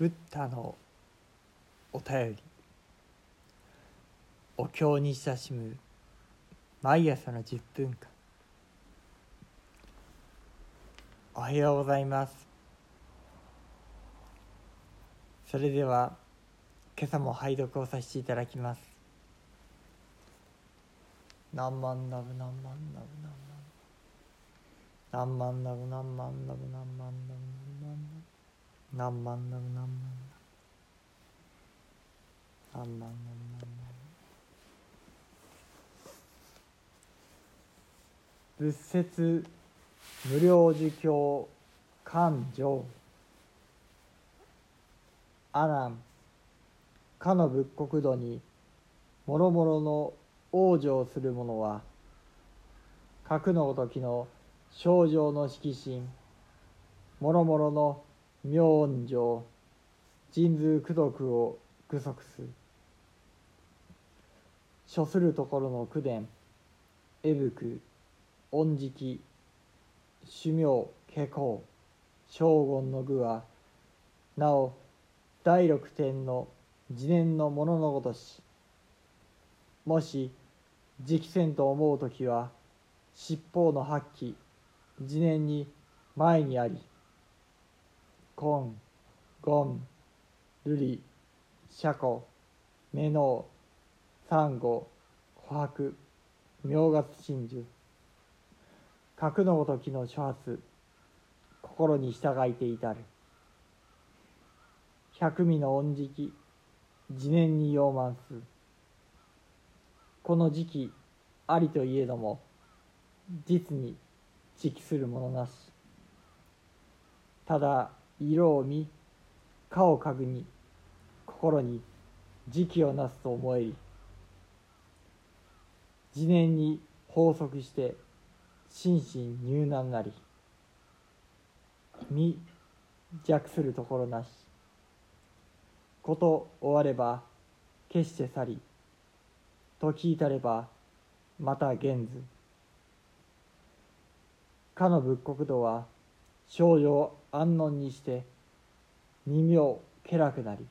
ブッダのお便り。お経に親しむ毎朝の10分間。おはようございます。それでは今朝も拝読をさせていただきます。何万ナブ何万ナブ何万ナブ。何万ナブ何万ナブ何万ナブ。何万ナブ何万ナブ何万ナブ何万仏説無料儒教勘定阿南かの仏国土にもろもろの往生する者は核のごときの症状の色心もろもろの明恩情神通功徳を具足す。処するところの口伝絵福恩食主名下校将軍の具は。なお第六天の自念のもののごとし。もし直線と思う時は七方の発揮自念に前にあり。金権瑠璃車庫目のサンゴ琥珀明月真珠。格のごときの諸発心に従いて至る。百味の恩食自念に用満す。この時期ありといえども実に時期するものなし。ただ色を見顔を嗅ぐに心に時期をなすと思えり自念に法則して心身入難なり身弱するところなし。こと終われば決して去り時至ればまた現ず。かの仏国土は少女を安穏にして二名気楽なり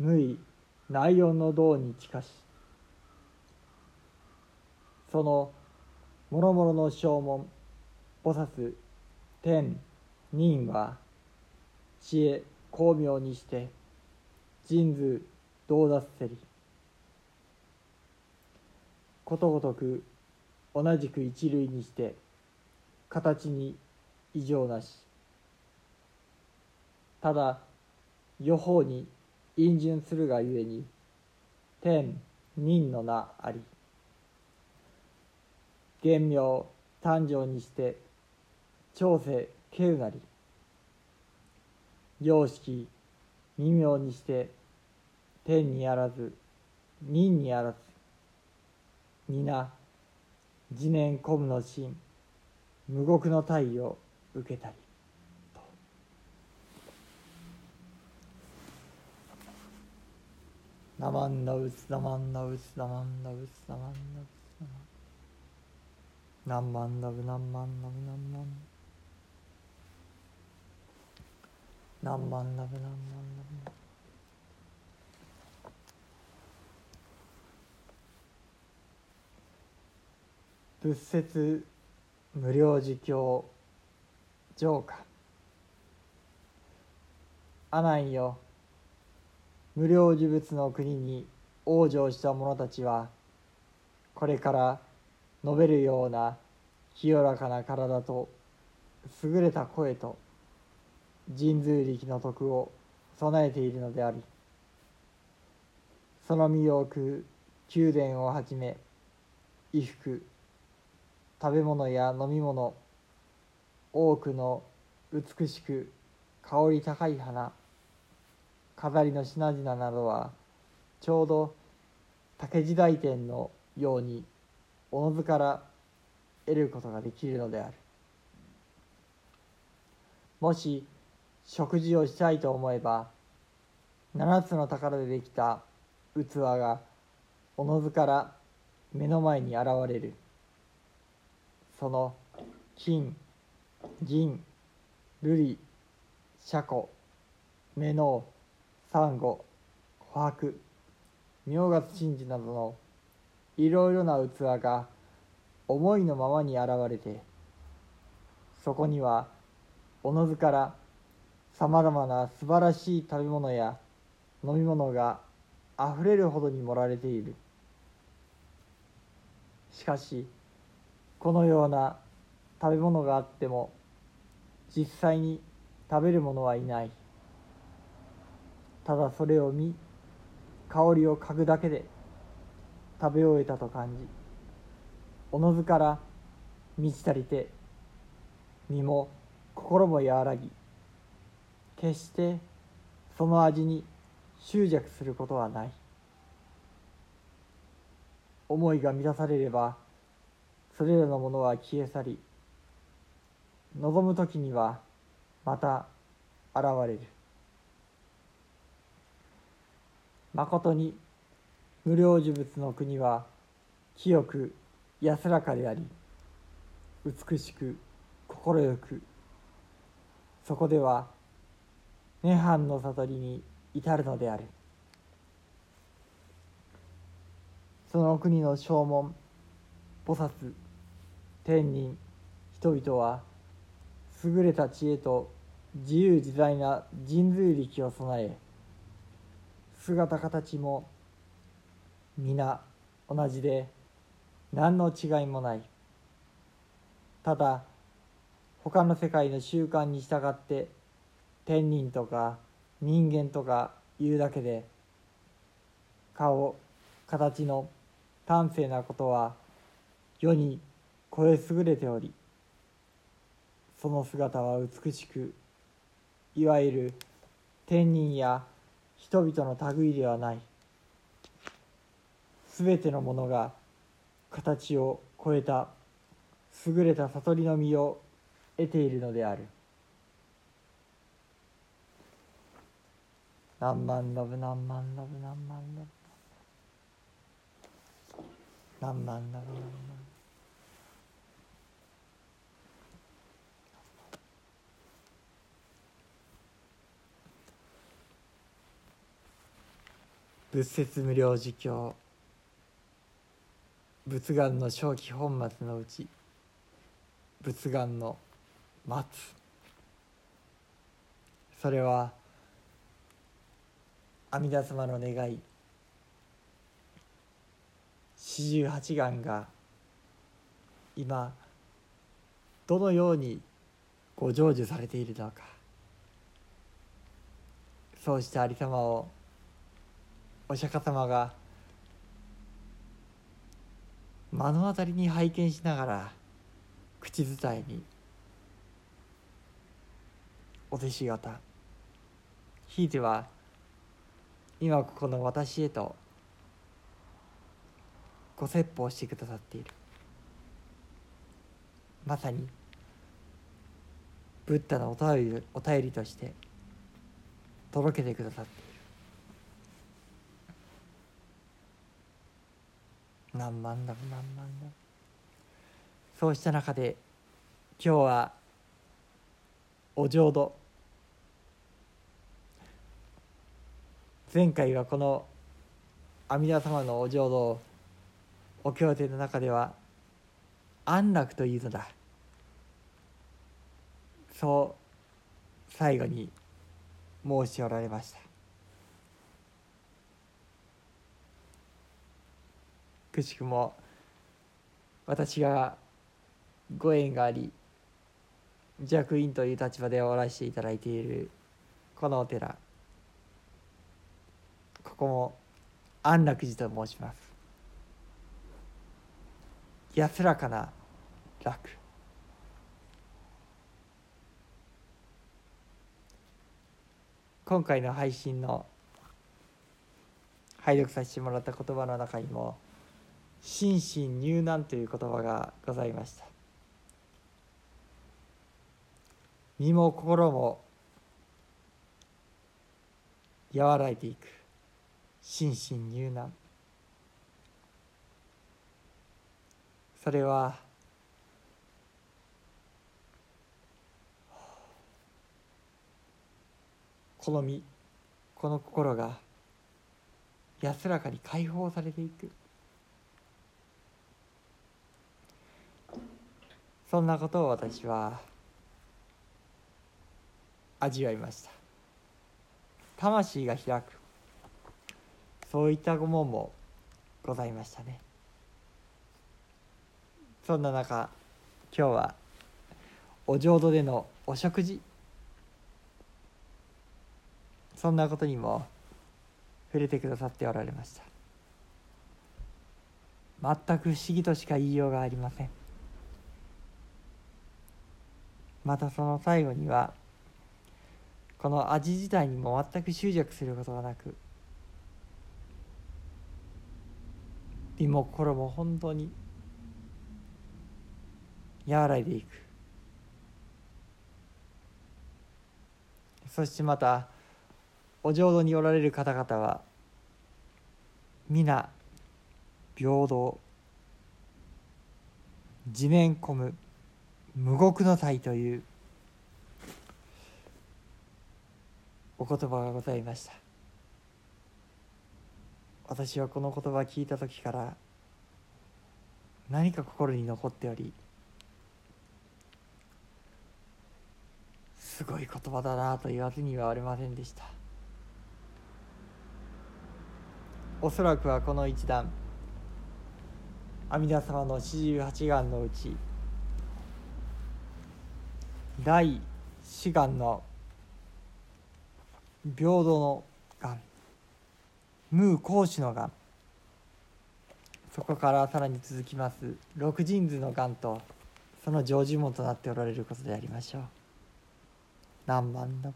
無意内容の道に近しそのもろもろの正門菩薩天人は知恵巧妙にして人図道脱せりことごとく同じく一類にして形に異常なし。ただ予報に陰順するがゆえに天人の名あり。原名誕生にして長世敬うなり。様式未明にして天にあらず人にあらず。皆自念古無の心無極の体を受けたり。と「ナマンナウスナマンナウスナマンナウスナマンナウスナマン」何万ナブ何万ナブ何万何万ナブ何万ナブ仏説無料儒教浄化。阿南よ。無料呪物の国に往生した者たちはこれから述べるような清らかな体と優れた声と神通力の徳を備えているのでありその身を置く宮殿をはじめ衣服食べ物や飲み物多くの美しく香り高い花飾りの品々などはちょうど竹時代店のようにおのずから得ることができるのである。もし食事をしたいと思えば七つの宝でできた器がおのずから目の前に現れる。その金銀瑠璃車庫目のサンゴ琥珀。明月真珠などのいろいろな器が思いのままに現れてそこにはおのずからさまざまな素晴らしい食べ物や飲み物があふれるほどに盛られている。しかしこのような食べ物があっても実際に食べる者はいない。ただそれを見香りを嗅ぐだけで食べ終えたと感じおのずから満ち足りて身も心も和らぎ決してその味に執着することはない。思いが満たされればそれらのものは消え去り望む時にはまた現れる。まことに無量寿仏の国は清く安らかであり美しく快く。そこでは涅槃の悟りに至るのである。その国の正門菩薩天人人々は優れた知恵と自由自在な神髄力を備え姿形も皆同じで何の違いもない。ただ他の世界の習慣に従って天人とか人間とか言うだけで顔形の端正なことは世に超え優れておりその姿は美しくいわゆる天人や人々の類ではない。すべてのものが形を超えた優れた悟りの実を得ているのである。何万ラブ何万ラブ何万ラブ。何万ラブ何万仏説無料儒教仏願の正気本末のうち仏願の待つそれは阿弥陀様の願い四十八願が今どのようにご成就されているのか。そうしたありさまをお釈迦様が目の当たりに拝見しながら口伝えにお弟子方ひいては今ここの私へとご説法してくださっている。まさにブッダのお便りお便りとして届けてくださっている。何万だ何万だそうした中で今日はお浄土。前回はこの阿弥陀様のお浄土をお経典の中では安楽というのだ。そう最後に申しおられました。くしくも私がご縁があり弱院という立場でおらせていただいているこのお寺ここも安楽寺と申します。安らかな楽。今回の配信の拝読させてもらった言葉の中にも心身入難という言葉がございました。身も心も和らいでいく。心身入難。それはこの身この心が安らかに解放されていく。そんなことを私は味わいました。魂が開く。そういったご門もございましたね。そんな中今日はお浄土でのお食事。そんなことにも触れてくださっておられました。全く不思議としか言いようがありません。またその最後にはこの味自体にも全く執着することがなく身も心も本当に和らいでいく。そしてまたお浄土におられる方々は皆平等地面込む無極の体というお言葉がございました。私はこの言葉聞いた時から何か心に残っておりすごい言葉だなと言わずにはありませんでした。おそらくはこの一段阿弥陀様の四十八願のうち第四願の平等の眼無孔子の眼そこからさらに続きます。六神図の眼とその成就門となっておられることでありましょう。何万の？